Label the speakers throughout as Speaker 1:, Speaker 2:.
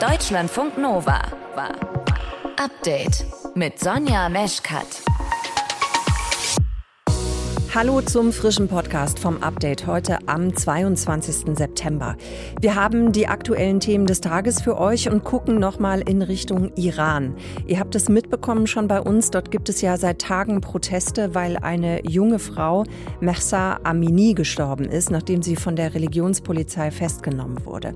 Speaker 1: Deutschlandfunk Nova war Update mit Sonja Meschkat.
Speaker 2: Hallo zum frischen Podcast vom Update heute am 22. September. Wir haben die aktuellen Themen des Tages für euch und gucken nochmal in Richtung Iran. Ihr habt es mitbekommen schon bei uns. Dort gibt es ja seit Tagen Proteste, weil eine junge Frau, Mehsa Amini, gestorben ist, nachdem sie von der Religionspolizei festgenommen wurde.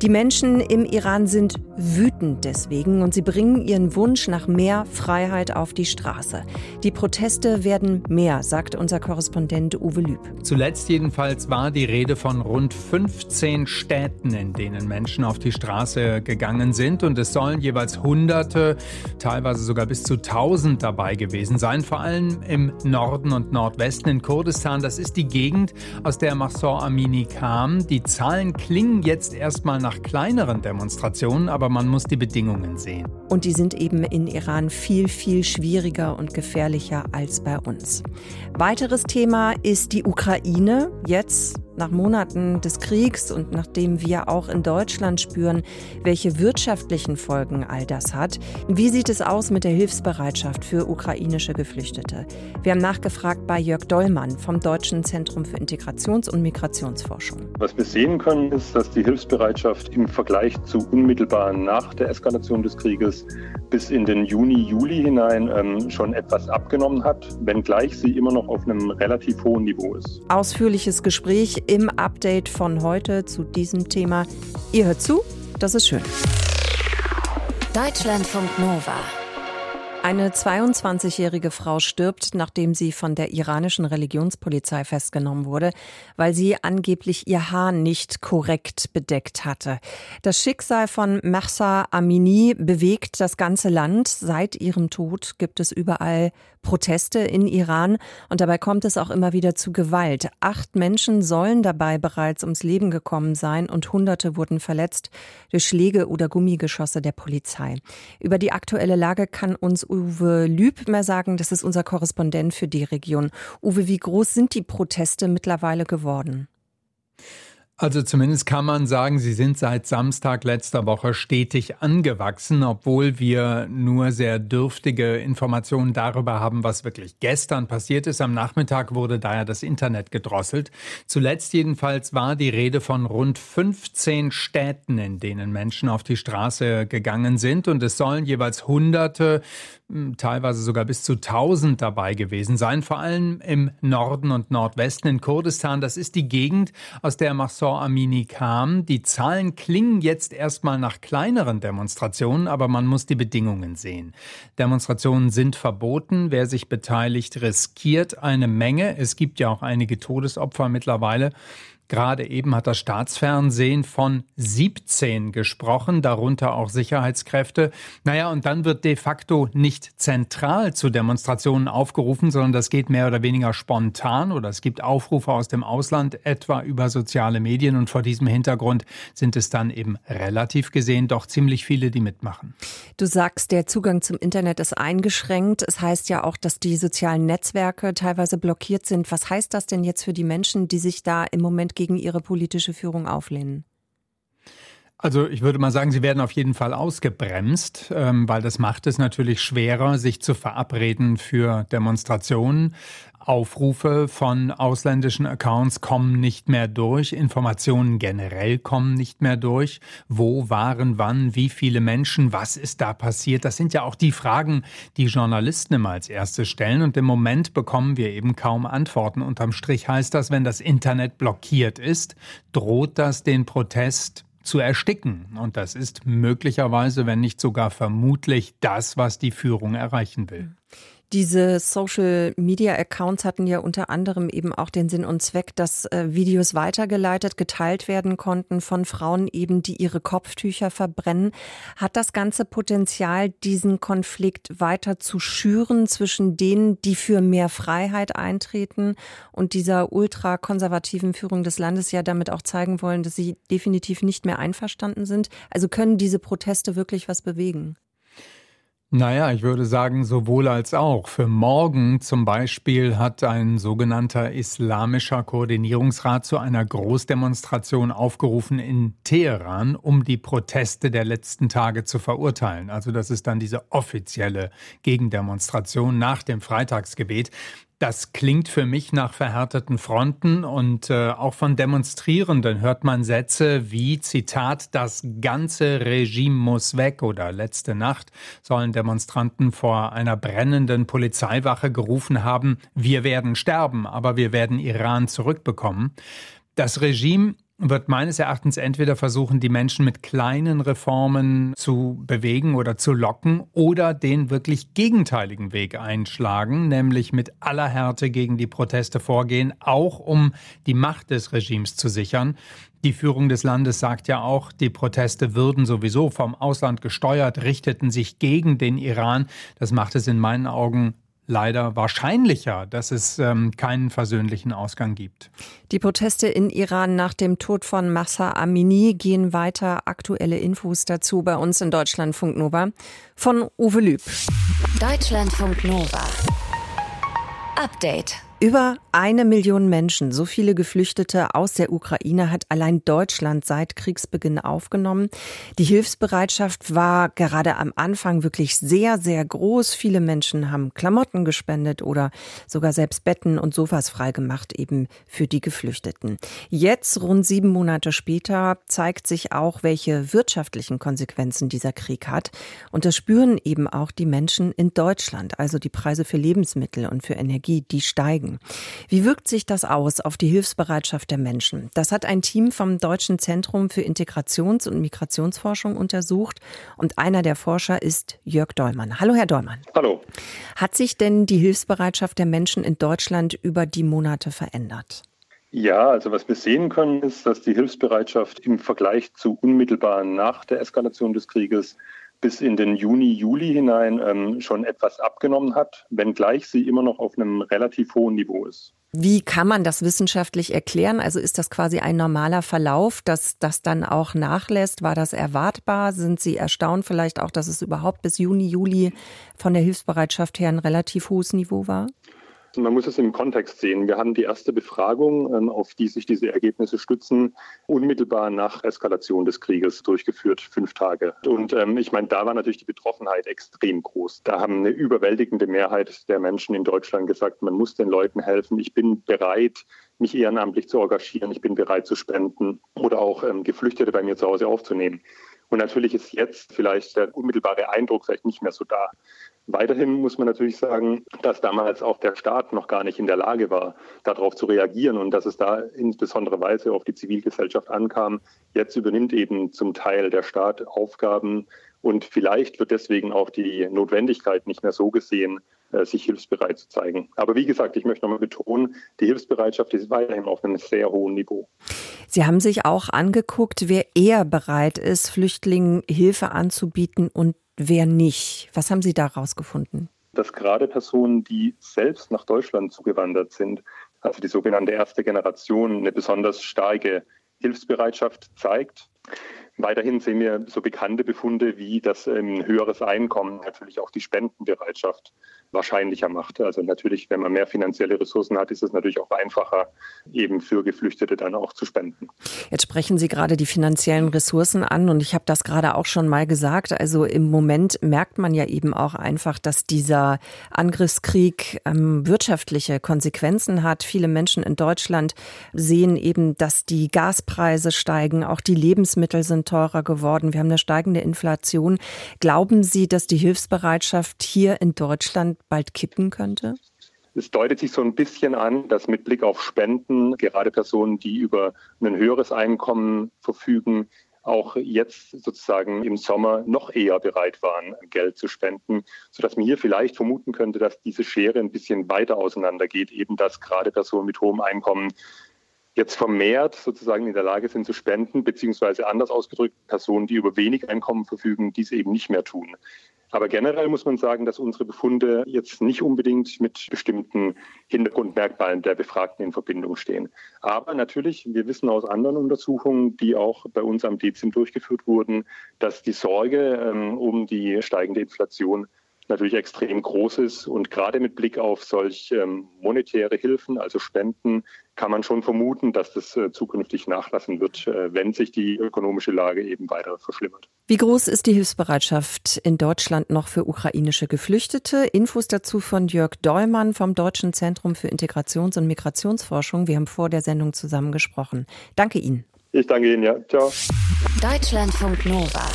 Speaker 2: Die Menschen im Iran sind wütend deswegen und sie bringen ihren Wunsch nach mehr Freiheit auf die Straße. Die Proteste werden mehr, sagt unser Korrespondent Uwe Lüb.
Speaker 3: Zuletzt jedenfalls war die Rede von rund 15 Städten, in denen Menschen auf die Straße gegangen sind und es sollen jeweils Hunderte, teilweise sogar bis zu 1000 dabei gewesen sein, vor allem im Norden und Nordwesten in Kurdistan. Das ist die Gegend, aus der Mahsor Amini kam. Die Zahlen klingen jetzt erstmal nach nach kleineren Demonstrationen, aber man muss die Bedingungen sehen.
Speaker 2: Und die sind eben in Iran viel, viel schwieriger und gefährlicher als bei uns. Weiteres Thema ist die Ukraine. Jetzt nach Monaten des Kriegs und nachdem wir auch in Deutschland spüren, welche wirtschaftlichen Folgen all das hat. Wie sieht es aus mit der Hilfsbereitschaft für ukrainische Geflüchtete? Wir haben nachgefragt bei Jörg Dollmann vom Deutschen Zentrum für Integrations- und Migrationsforschung.
Speaker 4: Was wir sehen können, ist, dass die Hilfsbereitschaft im Vergleich zu unmittelbar nach der Eskalation des Krieges bis in den Juni, Juli hinein ähm, schon etwas abgenommen hat, wenngleich sie immer noch auf einem relativ hohen Niveau ist.
Speaker 2: Ausführliches Gespräch im Update von heute zu diesem Thema. Ihr hört zu, das ist schön.
Speaker 1: Deutschlandfunk Nova.
Speaker 2: Eine 22-jährige Frau stirbt, nachdem sie von der iranischen Religionspolizei festgenommen wurde, weil sie angeblich ihr Haar nicht korrekt bedeckt hatte. Das Schicksal von Mahsa Amini bewegt das ganze Land. Seit ihrem Tod gibt es überall Proteste in Iran und dabei kommt es auch immer wieder zu Gewalt. Acht Menschen sollen dabei bereits ums Leben gekommen sein und Hunderte wurden verletzt durch Schläge oder Gummigeschosse der Polizei. Über die aktuelle Lage kann uns Uwe Lüb mehr sagen. Das ist unser Korrespondent für die Region. Uwe, wie groß sind die Proteste mittlerweile geworden?
Speaker 3: Also zumindest kann man sagen, sie sind seit Samstag letzter Woche stetig angewachsen, obwohl wir nur sehr dürftige Informationen darüber haben, was wirklich gestern passiert ist. Am Nachmittag wurde daher das Internet gedrosselt. Zuletzt jedenfalls war die Rede von rund 15 Städten, in denen Menschen auf die Straße gegangen sind und es sollen jeweils Hunderte, teilweise sogar bis zu 1000 dabei gewesen sein, vor allem im Norden und Nordwesten in Kurdistan. Das ist die Gegend, aus der Mahsor Amini kam. Die Zahlen klingen jetzt erstmal nach kleineren Demonstrationen, aber man muss die Bedingungen sehen. Demonstrationen sind verboten. Wer sich beteiligt, riskiert eine Menge. Es gibt ja auch einige Todesopfer mittlerweile. Gerade eben hat das Staatsfernsehen von 17 gesprochen, darunter auch Sicherheitskräfte. Naja, und dann wird de facto nicht zentral zu Demonstrationen aufgerufen, sondern das geht mehr oder weniger spontan oder es gibt Aufrufe aus dem Ausland, etwa über soziale Medien. Und vor diesem Hintergrund sind es dann eben relativ gesehen doch ziemlich viele, die mitmachen.
Speaker 2: Du sagst, der Zugang zum Internet ist eingeschränkt. Es heißt ja auch, dass die sozialen Netzwerke teilweise blockiert sind. Was heißt das denn jetzt für die Menschen, die sich da im Moment gegen ihre politische Führung auflehnen?
Speaker 3: Also ich würde mal sagen, sie werden auf jeden Fall ausgebremst, ähm, weil das macht es natürlich schwerer, sich zu verabreden für Demonstrationen. Aufrufe von ausländischen Accounts kommen nicht mehr durch, Informationen generell kommen nicht mehr durch. Wo waren wann, wie viele Menschen, was ist da passiert? Das sind ja auch die Fragen, die Journalisten immer als erstes stellen und im Moment bekommen wir eben kaum Antworten. Unterm Strich heißt das, wenn das Internet blockiert ist, droht das den Protest zu ersticken. Und das ist möglicherweise, wenn nicht sogar vermutlich, das, was die Führung erreichen will.
Speaker 2: Diese Social Media Accounts hatten ja unter anderem eben auch den Sinn und Zweck, dass äh, Videos weitergeleitet, geteilt werden konnten von Frauen eben, die ihre Kopftücher verbrennen. Hat das ganze Potenzial, diesen Konflikt weiter zu schüren zwischen denen, die für mehr Freiheit eintreten und dieser ultrakonservativen Führung des Landes ja damit auch zeigen wollen, dass sie definitiv nicht mehr einverstanden sind? Also können diese Proteste wirklich was bewegen?
Speaker 3: Naja, ich würde sagen, sowohl als auch. Für morgen zum Beispiel hat ein sogenannter Islamischer Koordinierungsrat zu einer Großdemonstration aufgerufen in Teheran, um die Proteste der letzten Tage zu verurteilen. Also das ist dann diese offizielle Gegendemonstration nach dem Freitagsgebet. Das klingt für mich nach verhärteten Fronten und äh, auch von Demonstrierenden hört man Sätze wie Zitat, das ganze Regime muss weg oder letzte Nacht sollen Demonstranten vor einer brennenden Polizeiwache gerufen haben, wir werden sterben, aber wir werden Iran zurückbekommen. Das Regime wird meines Erachtens entweder versuchen, die Menschen mit kleinen Reformen zu bewegen oder zu locken oder den wirklich gegenteiligen Weg einschlagen, nämlich mit aller Härte gegen die Proteste vorgehen, auch um die Macht des Regimes zu sichern. Die Führung des Landes sagt ja auch, die Proteste würden sowieso vom Ausland gesteuert, richteten sich gegen den Iran. Das macht es in meinen Augen leider wahrscheinlicher, dass es ähm, keinen versöhnlichen Ausgang gibt.
Speaker 2: Die Proteste in Iran nach dem Tod von Massa Amini gehen weiter. Aktuelle Infos dazu bei uns in Deutschlandfunk Nova von Uwe Lüb.
Speaker 1: Deutschlandfunk Nova. Update.
Speaker 2: Über eine Million Menschen, so viele Geflüchtete aus der Ukraine hat allein Deutschland seit Kriegsbeginn aufgenommen. Die Hilfsbereitschaft war gerade am Anfang wirklich sehr, sehr groß. Viele Menschen haben Klamotten gespendet oder sogar selbst Betten und Sofas freigemacht, eben für die Geflüchteten. Jetzt, rund sieben Monate später, zeigt sich auch, welche wirtschaftlichen Konsequenzen dieser Krieg hat. Und das spüren eben auch die Menschen in Deutschland. Also die Preise für Lebensmittel und für Energie, die steigen steigen. Wie wirkt sich das aus auf die Hilfsbereitschaft der Menschen? Das hat ein Team vom Deutschen Zentrum für Integrations- und Migrationsforschung untersucht und einer der Forscher ist Jörg Dollmann. Hallo, Herr Dollmann.
Speaker 4: Hallo.
Speaker 2: Hat sich denn die Hilfsbereitschaft der Menschen in Deutschland über die Monate verändert?
Speaker 4: Ja, also was wir sehen können, ist, dass die Hilfsbereitschaft im Vergleich zu unmittelbar nach der Eskalation des Krieges bis in den Juni, Juli hinein ähm, schon etwas abgenommen hat, wenngleich sie immer noch auf einem relativ hohen Niveau ist.
Speaker 2: Wie kann man das wissenschaftlich erklären? Also ist das quasi ein normaler Verlauf, dass das dann auch nachlässt? War das erwartbar? Sind Sie erstaunt vielleicht auch, dass es überhaupt bis Juni, Juli von der Hilfsbereitschaft her ein relativ hohes Niveau war?
Speaker 4: Man muss es im Kontext sehen. Wir haben die erste Befragung, ähm, auf die sich diese Ergebnisse stützen, unmittelbar nach Eskalation des Krieges durchgeführt, fünf Tage. Und ähm, ich meine, da war natürlich die Betroffenheit extrem groß. Da haben eine überwältigende Mehrheit der Menschen in Deutschland gesagt, man muss den Leuten helfen. Ich bin bereit, mich ehrenamtlich zu engagieren. Ich bin bereit zu spenden oder auch ähm, Geflüchtete bei mir zu Hause aufzunehmen. Und natürlich ist jetzt vielleicht der unmittelbare Eindruck vielleicht nicht mehr so da. Weiterhin muss man natürlich sagen, dass damals auch der Staat noch gar nicht in der Lage war, darauf zu reagieren und dass es da insbesondere Weise auf die Zivilgesellschaft ankam. Jetzt übernimmt eben zum Teil der Staat Aufgaben und vielleicht wird deswegen auch die Notwendigkeit nicht mehr so gesehen, äh, sich hilfsbereit zu zeigen. Aber wie gesagt, ich möchte nochmal betonen, die Hilfsbereitschaft ist weiterhin auf einem sehr hohen Niveau.
Speaker 2: Sie haben sich auch angeguckt, wer eher bereit ist, Flüchtlingen Hilfe anzubieten und wer nicht. Was haben Sie da rausgefunden?
Speaker 4: Dass gerade Personen, die selbst nach Deutschland zugewandert sind, also die sogenannte erste Generation, eine besonders starke Hilfsbereitschaft zeigt. Weiterhin sehen wir so bekannte Befunde wie, dass ein höheres Einkommen natürlich auch die Spendenbereitschaft wahrscheinlicher macht. Also natürlich, wenn man mehr finanzielle Ressourcen hat, ist es natürlich auch einfacher, eben für Geflüchtete dann auch zu spenden.
Speaker 2: Jetzt sprechen Sie gerade die finanziellen Ressourcen an und ich habe das gerade auch schon mal gesagt. Also im Moment merkt man ja eben auch einfach, dass dieser Angriffskrieg ähm, wirtschaftliche Konsequenzen hat. Viele Menschen in Deutschland sehen eben, dass die Gaspreise steigen, auch die Lebensmittel sind teurer geworden. Wir haben eine steigende Inflation. Glauben Sie, dass die Hilfsbereitschaft hier in Deutschland bald kippen könnte?
Speaker 4: Es deutet sich so ein bisschen an, dass mit Blick auf Spenden gerade Personen, die über ein höheres Einkommen verfügen, auch jetzt sozusagen im Sommer noch eher bereit waren, Geld zu spenden, sodass man hier vielleicht vermuten könnte, dass diese Schere ein bisschen weiter auseinandergeht, eben dass gerade Personen mit hohem Einkommen jetzt vermehrt sozusagen in der Lage sind zu spenden, beziehungsweise anders ausgedrückt, Personen, die über wenig Einkommen verfügen, dies eben nicht mehr tun. Aber generell muss man sagen, dass unsere Befunde jetzt nicht unbedingt mit bestimmten Hintergrundmerkmalen der Befragten in Verbindung stehen. Aber natürlich, wir wissen aus anderen Untersuchungen, die auch bei uns am DEZIM durchgeführt wurden, dass die Sorge ähm, um die steigende Inflation natürlich extrem groß ist. Und gerade mit Blick auf solch ähm, monetäre Hilfen, also Spenden, kann man schon vermuten, dass das äh, zukünftig nachlassen wird, äh, wenn sich die ökonomische Lage eben weiter verschlimmert.
Speaker 2: Wie groß ist die Hilfsbereitschaft in Deutschland noch für ukrainische Geflüchtete? Infos dazu von Jörg Dollmann vom Deutschen Zentrum für Integrations- und Migrationsforschung. Wir haben vor der Sendung zusammen gesprochen. Danke Ihnen.
Speaker 4: Ich danke Ihnen, ja. Ciao.
Speaker 1: Deutschlandfunk Nova.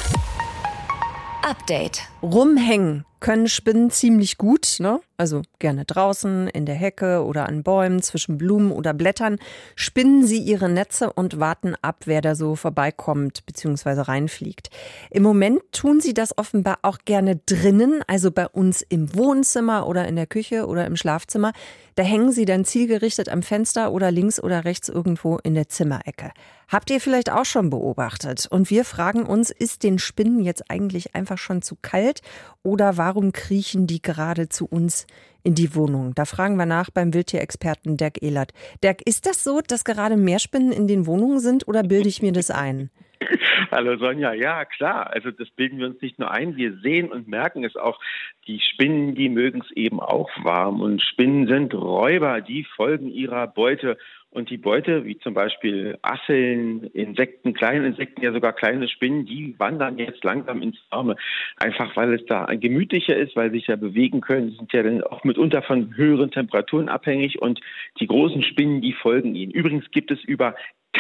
Speaker 1: Update.
Speaker 2: Rumhängen können Spinnen ziemlich gut, ne? Also gerne draußen, in der Hecke oder an Bäumen, zwischen Blumen oder Blättern, spinnen sie ihre Netze und warten ab, wer da so vorbeikommt bzw. reinfliegt. Im Moment tun sie das offenbar auch gerne drinnen, also bei uns im Wohnzimmer oder in der Küche oder im Schlafzimmer. Da hängen sie dann zielgerichtet am Fenster oder links oder rechts irgendwo in der Zimmerecke. Habt ihr vielleicht auch schon beobachtet? Und wir fragen uns, ist den Spinnen jetzt eigentlich einfach schon zu kalt oder warum kriechen die gerade zu uns in die Wohnung? Da fragen wir nach beim Wildtierexperten Dirk Ehlert. Dirk, ist das so, dass gerade mehr Spinnen in den Wohnungen sind oder bilde ich mir das ein?
Speaker 5: Hallo Sonja, ja klar, also das bilden wir uns nicht nur ein, wir sehen und merken es auch. Die Spinnen, die mögen es eben auch warm und Spinnen sind Räuber, die folgen ihrer Beute und die Beute, wie zum Beispiel Asseln, Insekten, kleine Insekten, ja sogar kleine Spinnen, die wandern jetzt langsam ins Warme. Einfach weil es da gemütlicher ist, weil sie sich ja bewegen können. Sie sind ja dann auch mitunter von höheren Temperaturen abhängig und die großen Spinnen, die folgen ihnen. Übrigens gibt es über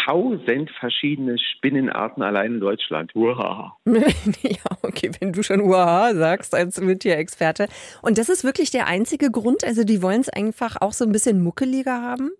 Speaker 5: tausend verschiedene Spinnenarten allein in Deutschland. Uhaha.
Speaker 2: ja, okay, wenn du schon Uhaha sagst als Wildtierexperte. Und das ist wirklich der einzige Grund? Also die wollen es einfach auch so ein bisschen muckeliger haben?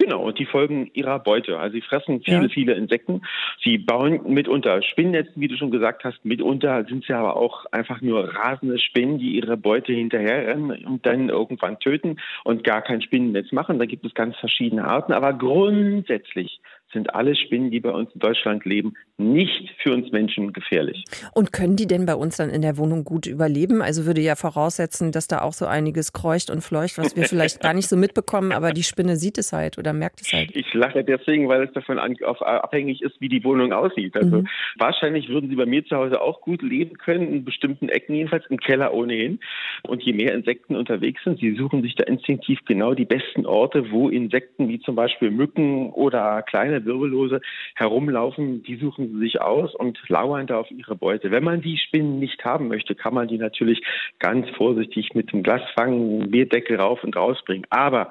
Speaker 5: Genau, und die folgen ihrer Beute. Also sie fressen viele, ja. viele Insekten. Sie bauen mitunter Spinnnetzen, wie du schon gesagt hast. Mitunter sind sie aber auch einfach nur rasende Spinnen, die ihre Beute hinterherrennen und dann irgendwann töten und gar kein Spinnennetz machen. Da gibt es ganz verschiedene Arten. Aber grundsätzlich sind alle Spinnen, die bei uns in Deutschland leben, nicht für uns Menschen gefährlich.
Speaker 2: Und können die denn bei uns dann in der Wohnung gut überleben? Also würde ja voraussetzen, dass da auch so einiges kreucht und fleucht, was wir vielleicht gar nicht so mitbekommen, aber die Spinne sieht es halt oder merkt es halt.
Speaker 5: Ich lache deswegen, weil es davon abhängig ist, wie die Wohnung aussieht. Also mhm. wahrscheinlich würden sie bei mir zu Hause auch gut leben können, in bestimmten Ecken jedenfalls, im Keller ohnehin. Und je mehr Insekten unterwegs sind, sie suchen sich da instinktiv genau die besten Orte, wo Insekten wie zum Beispiel Mücken oder kleine Wirbellose herumlaufen, die suchen sie sich aus und lauern da auf ihre Beute. Wenn man die Spinnen nicht haben möchte, kann man die natürlich ganz vorsichtig mit dem Glas fangen, Bierdeckel rauf und rausbringen. Aber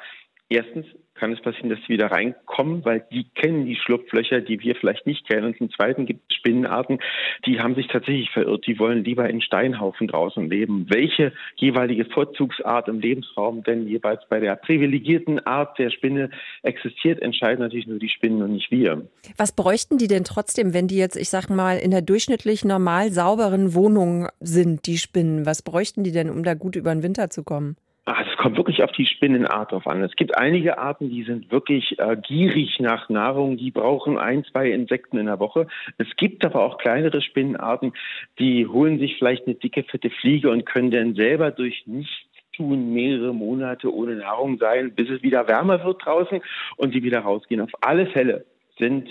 Speaker 5: erstens kann es passieren, dass sie wieder reinkommen, weil die kennen die Schlupflöcher, die wir vielleicht nicht kennen. Und zum Zweiten gibt es Spinnenarten, die haben sich tatsächlich verirrt. Die wollen lieber in Steinhaufen draußen leben. Welche jeweilige Vorzugsart im Lebensraum denn jeweils bei der privilegierten Art der Spinne existiert, entscheiden natürlich nur die Spinnen und nicht wir.
Speaker 2: Was bräuchten die denn trotzdem, wenn die jetzt, ich sag mal, in der durchschnittlich normal sauberen Wohnung sind, die Spinnen? Was bräuchten die denn, um da gut über den Winter zu kommen?
Speaker 5: Ach, es kommt wirklich auf die Spinnenart drauf an. Es gibt einige Arten, die sind wirklich äh, gierig nach Nahrung, die brauchen ein, zwei Insekten in der Woche. Es gibt aber auch kleinere Spinnenarten, die holen sich vielleicht eine dicke, fette Fliege und können dann selber durch nichts tun mehrere Monate ohne Nahrung sein, bis es wieder wärmer wird draußen und sie wieder rausgehen. Auf alle Fälle sind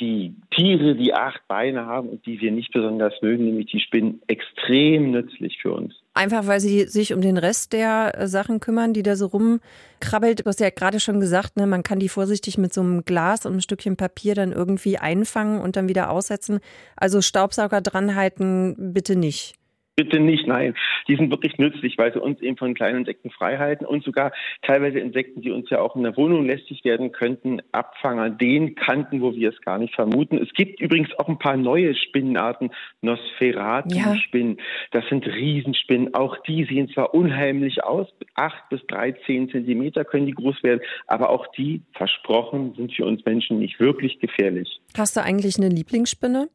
Speaker 5: die Tiere, die acht Beine haben und die wir nicht besonders mögen, nämlich die Spinnen, extrem nützlich für uns.
Speaker 2: Einfach weil sie sich um den Rest der äh, Sachen kümmern, die da so rumkrabbelt. Du hast ja gerade schon gesagt, ne, man kann die vorsichtig mit so einem Glas und einem Stückchen Papier dann irgendwie einfangen und dann wieder aussetzen. Also Staubsauger dranhalten bitte nicht.
Speaker 5: Bitte nicht, nein. Die sind wirklich nützlich, weil sie uns eben von kleinen Insekten frei halten und sogar teilweise Insekten, die uns ja auch in der Wohnung lästig werden könnten, abfangen an den Kanten, wo wir es gar nicht vermuten. Es gibt übrigens auch ein paar neue Spinnenarten, Nosferatu-Spinnen. Ja. Das sind Riesenspinnen. Auch die sehen zwar unheimlich aus, acht bis dreizehn Zentimeter können die groß werden, aber auch die, versprochen, sind für uns Menschen nicht wirklich gefährlich.
Speaker 2: Hast du eigentlich eine Lieblingsspinne?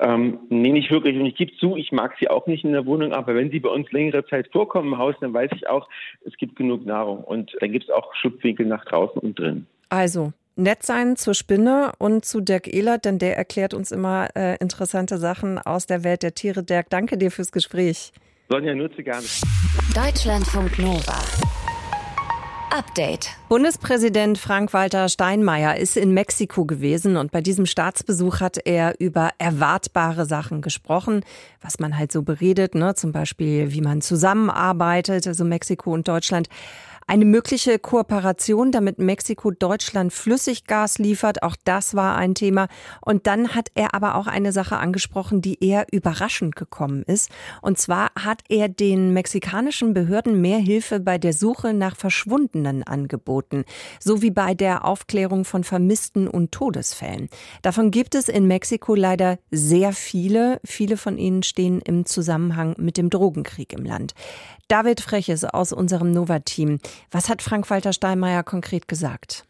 Speaker 5: Ähm, nee, nicht wirklich. Und ich gebe zu, ich mag sie auch nicht in der Wohnung, aber wenn sie bei uns längere Zeit vorkommen im Haus, dann weiß ich auch, es gibt genug Nahrung. Und dann gibt es auch Schlupfwinkel nach draußen und drin.
Speaker 2: Also, nett sein zur Spinne und zu Dirk Ehlert, denn der erklärt uns immer äh, interessante Sachen aus der Welt der Tiere. Dirk, danke dir fürs Gespräch.
Speaker 5: Sonja, nutze gerne.
Speaker 1: Deutschlandfunk Nova. Update.
Speaker 2: Bundespräsident Frank-Walter Steinmeier ist in Mexiko gewesen und bei diesem Staatsbesuch hat er über erwartbare Sachen gesprochen, was man halt so beredet, ne? zum Beispiel wie man zusammenarbeitet, also Mexiko und Deutschland. Eine mögliche Kooperation, damit Mexiko Deutschland Flüssiggas liefert, auch das war ein Thema. Und dann hat er aber auch eine Sache angesprochen, die eher überraschend gekommen ist. Und zwar hat er den mexikanischen Behörden mehr Hilfe bei der Suche nach Verschwundenen angeboten, so wie bei der Aufklärung von Vermissten und Todesfällen. Davon gibt es in Mexiko leider sehr viele. Viele von ihnen stehen im Zusammenhang mit dem Drogenkrieg im Land. David Freches aus unserem Nova-Team. Was hat Frank-Walter Steinmeier konkret gesagt?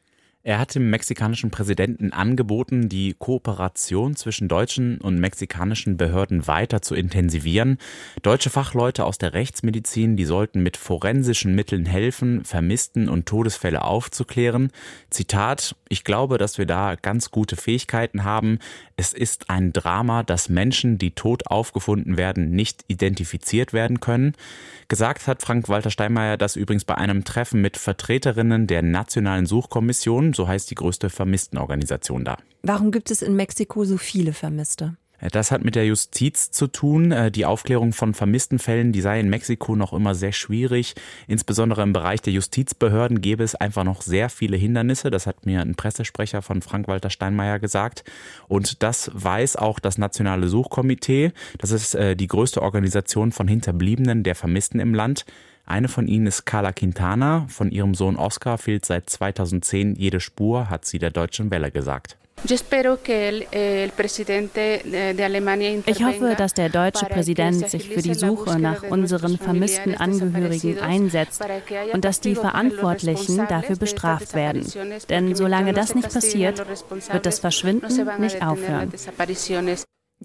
Speaker 6: Er hat dem mexikanischen Präsidenten angeboten, die Kooperation zwischen deutschen und mexikanischen Behörden weiter zu intensivieren. Deutsche Fachleute aus der Rechtsmedizin, die sollten mit forensischen Mitteln helfen, Vermissten und Todesfälle aufzuklären. Zitat, ich glaube, dass wir da ganz gute Fähigkeiten haben. Es ist ein Drama, dass Menschen, die tot aufgefunden werden, nicht identifiziert werden können. Gesagt hat Frank-Walter Steinmeier das übrigens bei einem Treffen mit Vertreterinnen der Nationalen Suchkommission so heißt die größte Vermisstenorganisation da.
Speaker 2: Warum gibt es in Mexiko so viele Vermisste?
Speaker 6: Das hat mit der Justiz zu tun. Äh, die Aufklärung von vermissten Fällen, die sei in Mexiko noch immer sehr schwierig. Insbesondere im Bereich der Justizbehörden gäbe es einfach noch sehr viele Hindernisse. Das hat mir ein Pressesprecher von Frank-Walter Steinmeier gesagt. Und das weiß auch das Nationale Suchkomitee. Das ist äh, die größte Organisation von Hinterbliebenen der Vermissten im Land. Eine von ihnen ist Carla Quintana. Von ihrem Sohn Oscar fehlt seit 2010 jede Spur, hat sie der Deutschen Welle gesagt.
Speaker 7: Ich hoffe, dass der deutsche Präsident sich für die Suche nach unseren vermissten Angehörigen einsetzt und dass die Verantwortlichen dafür bestraft werden. Denn solange das nicht passiert, wird das Verschwinden nicht aufhören.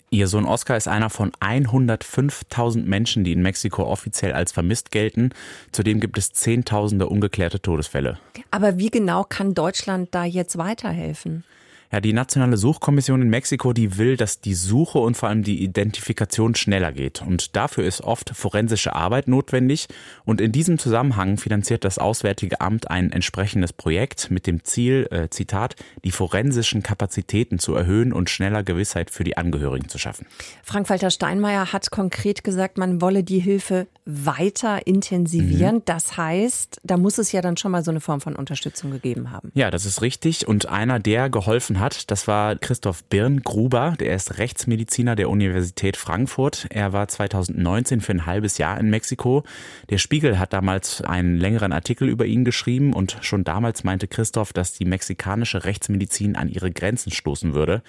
Speaker 6: Ihr Sohn Oscar ist einer von 105.000 Menschen, die in Mexiko offiziell als vermisst gelten. Zudem gibt es Zehntausende ungeklärte Todesfälle.
Speaker 2: Aber wie genau kann Deutschland da jetzt weiterhelfen?
Speaker 6: Ja, die Nationale Suchkommission in Mexiko, die will, dass die Suche und vor allem die Identifikation schneller geht. Und dafür ist oft forensische Arbeit notwendig. Und in diesem Zusammenhang finanziert das Auswärtige Amt ein entsprechendes Projekt mit dem Ziel, äh, Zitat, die forensischen Kapazitäten zu erhöhen und schneller Gewissheit für die Angehörigen zu schaffen.
Speaker 2: Frank-Walter Steinmeier hat konkret gesagt, man wolle die Hilfe weiter intensivieren. Mhm. Das heißt, da muss es ja dann schon mal so eine Form von Unterstützung gegeben haben.
Speaker 6: Ja, das ist richtig. Und einer, der geholfen hat, das war Christoph Birngruber. Der ist Rechtsmediziner der Universität Frankfurt. Er war 2019 für ein halbes Jahr in Mexiko. Der Spiegel hat damals einen längeren Artikel über ihn geschrieben und schon damals meinte Christoph, dass die mexikanische Rechtsmedizin an ihre Grenzen stoßen würde.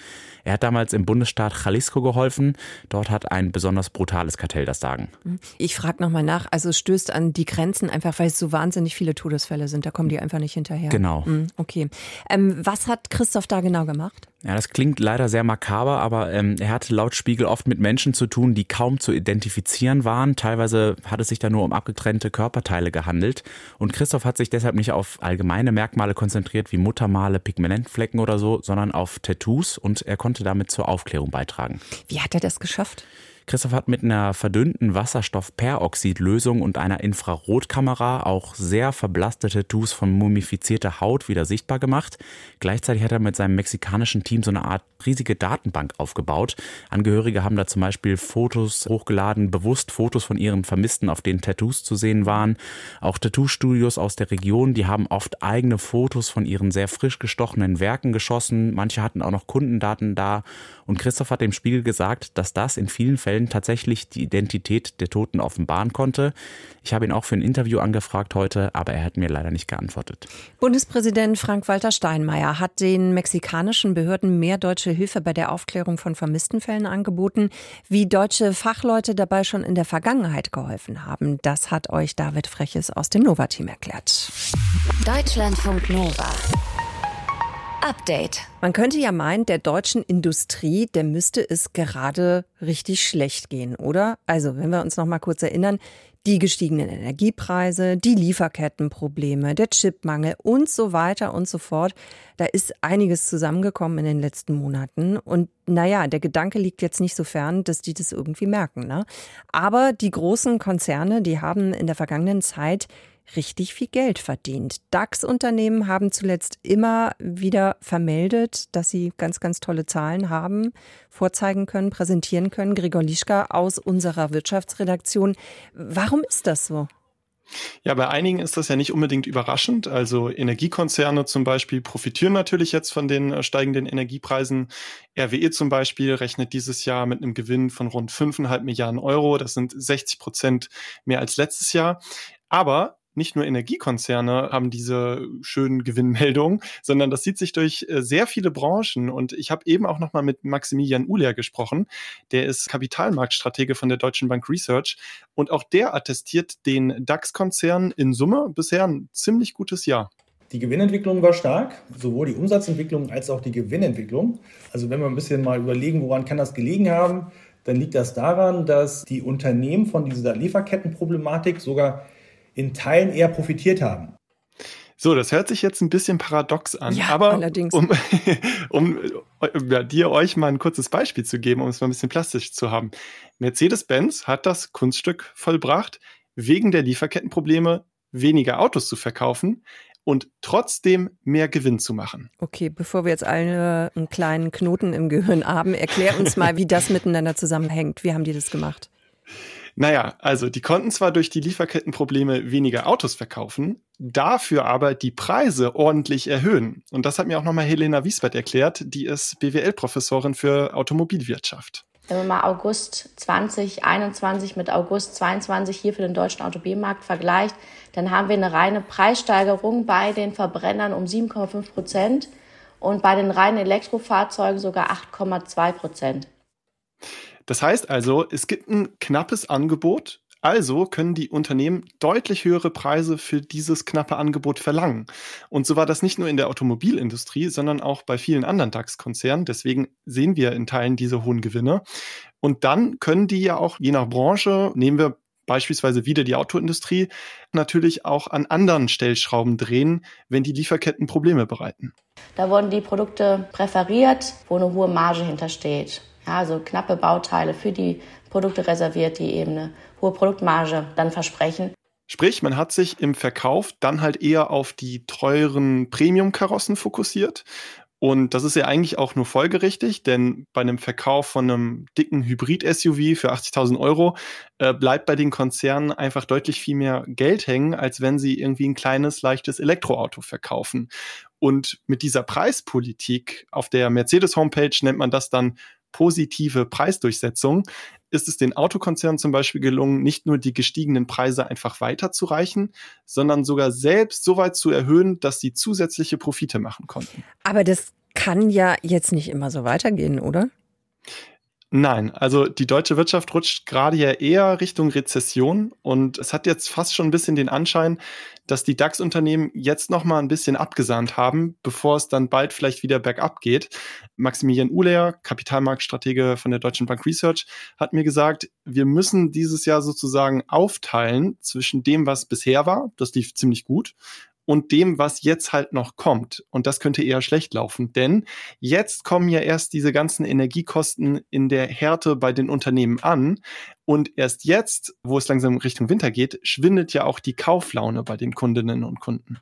Speaker 6: Er hat damals im Bundesstaat Jalisco geholfen. Dort hat ein besonders brutales Kartell das Sagen.
Speaker 2: Ich frage nochmal nach. Also es stößt an die Grenzen einfach, weil es so wahnsinnig viele Todesfälle sind. Da kommen die einfach nicht hinterher.
Speaker 6: Genau.
Speaker 2: Mhm, okay. Ähm, was hat Christoph da genau gemacht?
Speaker 6: Ja, das klingt leider sehr makaber, aber ähm, er hatte laut Spiegel oft mit Menschen zu tun, die kaum zu identifizieren waren. Teilweise hat es sich da nur um abgetrennte Körperteile gehandelt. Und Christoph hat sich deshalb nicht auf allgemeine Merkmale konzentriert, wie Muttermale, Pigmentflecken oder so, sondern auf Tattoos und er konnte damit zur Aufklärung beitragen.
Speaker 2: Wie hat er das geschafft?
Speaker 6: Christoph hat mit einer verdünnten Wasserstoffperoxidlösung und einer Infrarotkamera auch sehr verblasste Tattoos von mumifizierter Haut wieder sichtbar gemacht. Gleichzeitig hat er mit seinem mexikanischen Team so eine Art riesige Datenbank aufgebaut. Angehörige haben da zum Beispiel Fotos hochgeladen, bewusst Fotos von ihren Vermissten, auf denen Tattoos zu sehen waren. Auch Tattoo-Studios aus der Region, die haben oft eigene Fotos von ihren sehr frisch gestochenen Werken geschossen. Manche hatten auch noch Kundendaten da. Und Christoph hat dem Spiegel gesagt, dass das in vielen Fällen Fällen tatsächlich die Identität der Toten offenbaren konnte. Ich habe ihn auch für ein Interview angefragt heute, aber er hat mir leider nicht geantwortet.
Speaker 2: Bundespräsident Frank-Walter Steinmeier hat den mexikanischen Behörden mehr deutsche Hilfe bei der Aufklärung von vermissten Fällen angeboten. Wie deutsche Fachleute dabei schon in der Vergangenheit geholfen haben, das hat euch David Freches aus dem Nova-Team erklärt.
Speaker 1: Deutschlandfunk Nova. Update.
Speaker 2: Man könnte ja meinen, der deutschen Industrie, der müsste es gerade richtig schlecht gehen, oder? Also, wenn wir uns noch mal kurz erinnern, die gestiegenen Energiepreise, die Lieferkettenprobleme, der Chipmangel und so weiter und so fort. Da ist einiges zusammengekommen in den letzten Monaten. Und naja, der Gedanke liegt jetzt nicht so fern, dass die das irgendwie merken. Ne? Aber die großen Konzerne, die haben in der vergangenen Zeit richtig viel Geld verdient. DAX-Unternehmen haben zuletzt immer wieder vermeldet, dass sie ganz, ganz tolle Zahlen haben, vorzeigen können, präsentieren können. Gregor Lischka aus unserer Wirtschaftsredaktion. Warum ist das so?
Speaker 8: Ja, bei einigen ist das ja nicht unbedingt überraschend. Also Energiekonzerne zum Beispiel profitieren natürlich jetzt von den äh, steigenden Energiepreisen. RWE zum Beispiel rechnet dieses Jahr mit einem Gewinn von rund 5,5 Milliarden Euro. Das sind 60 Prozent mehr als letztes Jahr. Aber nicht nur Energiekonzerne haben diese schönen Gewinnmeldungen, sondern das zieht sich durch äh, sehr viele Branchen. Und ich habe eben auch nochmal mit Maximilian Uhler gesprochen. Der ist Kapitalmarktstratege von der Deutschen Bank Research. Und auch der attestiert den DAX-Konzernen in Summe bisher ein ziemlich gutes Jahr.
Speaker 9: Die Gewinnentwicklung war stark, sowohl die Umsatzentwicklung als auch die Gewinnentwicklung. Also wenn wir ein bisschen mal überlegen, woran kann das gelegen haben, dann liegt das daran, dass die Unternehmen von dieser Lieferkettenproblematik sogar in Teilen eher profitiert haben.
Speaker 8: So, das hört sich jetzt ein bisschen paradox an,
Speaker 2: ja,
Speaker 8: aber
Speaker 2: allerdings.
Speaker 8: um, um ja, dir euch mal ein kurzes Beispiel zu geben, um es mal ein bisschen plastisch zu haben. Mercedes-Benz hat das Kunststück vollbracht, wegen der Lieferkettenprobleme weniger Autos zu verkaufen und trotzdem mehr Gewinn zu machen.
Speaker 2: Okay, bevor wir jetzt alle einen kleinen Knoten im Gehirn haben, erklär uns mal, wie das miteinander zusammenhängt. Wie haben die das gemacht?
Speaker 8: Naja, also die konnten zwar durch die Lieferkettenprobleme weniger Autos verkaufen, dafür aber die Preise ordentlich erhöhen. Und das hat mir auch nochmal Helena Wiesbert erklärt, die ist BWL-Professorin für Automobilwirtschaft.
Speaker 10: Wenn man mal August 2021 mit August 22 hier für den deutschen Automobilmarkt vergleicht, dann haben wir eine reine Preissteigerung bei den Verbrennern um 7,5 Prozent und bei den reinen Elektrofahrzeugen sogar 8,2 Prozent.
Speaker 8: Das heißt also, es gibt ein knappes Angebot, also können die Unternehmen deutlich höhere Preise für dieses knappe Angebot verlangen. Und so war das nicht nur in der Automobilindustrie, sondern auch bei vielen anderen DAX-Konzernen. Deswegen sehen wir in Teilen diese hohen Gewinne. Und dann können die ja auch je nach Branche, nehmen wir beispielsweise wieder die Autoindustrie, natürlich auch an anderen Stellschrauben drehen, wenn die Lieferketten Probleme bereiten.
Speaker 10: Da wurden die Produkte präferiert, wo eine hohe Marge hintersteht. Also knappe Bauteile für die Produkte reserviert, die eben eine hohe Produktmarge dann versprechen.
Speaker 8: Sprich, man hat sich im Verkauf dann halt eher auf die teuren Premium-Karossen fokussiert. Und das ist ja eigentlich auch nur folgerichtig, denn bei einem Verkauf von einem dicken Hybrid-SUV für 80.000 Euro äh, bleibt bei den Konzernen einfach deutlich viel mehr Geld hängen, als wenn sie irgendwie ein kleines, leichtes Elektroauto verkaufen. Und mit dieser Preispolitik auf der Mercedes-Homepage nennt man das dann positive Preisdurchsetzung ist es den Autokonzernen zum Beispiel gelungen, nicht nur die gestiegenen Preise einfach weiterzureichen, sondern sogar selbst so weit zu erhöhen, dass sie zusätzliche Profite machen konnten.
Speaker 2: Aber das kann ja jetzt nicht immer so weitergehen, oder?
Speaker 8: Nein, also die deutsche Wirtschaft rutscht gerade ja eher Richtung Rezession und es hat jetzt fast schon ein bisschen den Anschein, dass die DAX-Unternehmen jetzt noch mal ein bisschen abgesahnt haben, bevor es dann bald vielleicht wieder bergab geht. Maximilian Uhler, Kapitalmarktstratege von der Deutschen Bank Research, hat mir gesagt, wir müssen dieses Jahr sozusagen aufteilen zwischen dem, was bisher war, das lief ziemlich gut, und dem, was jetzt halt noch kommt. Und das könnte eher schlecht laufen, denn jetzt kommen ja erst diese ganzen Energiekosten in der Härte bei den Unternehmen an. Und erst jetzt, wo es langsam Richtung Winter geht, schwindet ja auch die Kauflaune bei den Kundinnen und Kunden.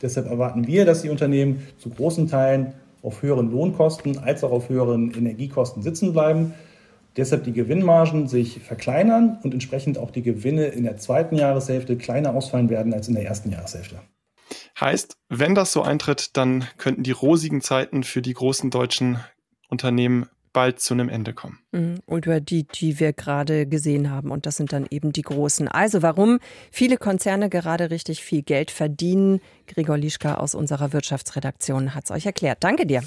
Speaker 9: Deshalb erwarten wir, dass die Unternehmen zu großen Teilen auf höheren Lohnkosten als auch auf höheren Energiekosten sitzen bleiben. Deshalb die Gewinnmargen sich verkleinern und entsprechend auch die Gewinne in der zweiten Jahreshälfte kleiner ausfallen werden als in der ersten Jahreshälfte.
Speaker 8: Heißt, wenn das so eintritt, dann könnten die rosigen Zeiten für die großen deutschen Unternehmen bald zu einem Ende kommen.
Speaker 2: Mhm. Oder die, die wir gerade gesehen haben. Und das sind dann eben die großen. Also warum viele Konzerne gerade richtig viel Geld verdienen. Gregor Lischka aus unserer Wirtschaftsredaktion hat es euch erklärt. Danke dir.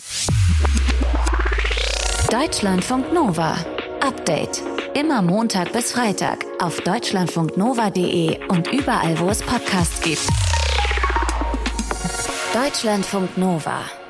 Speaker 1: Deutschlandfunk Nova. Update. Immer Montag bis Freitag auf deutschlandfunknova.de und überall, wo es Podcasts gibt. Deutschlandfunk Nova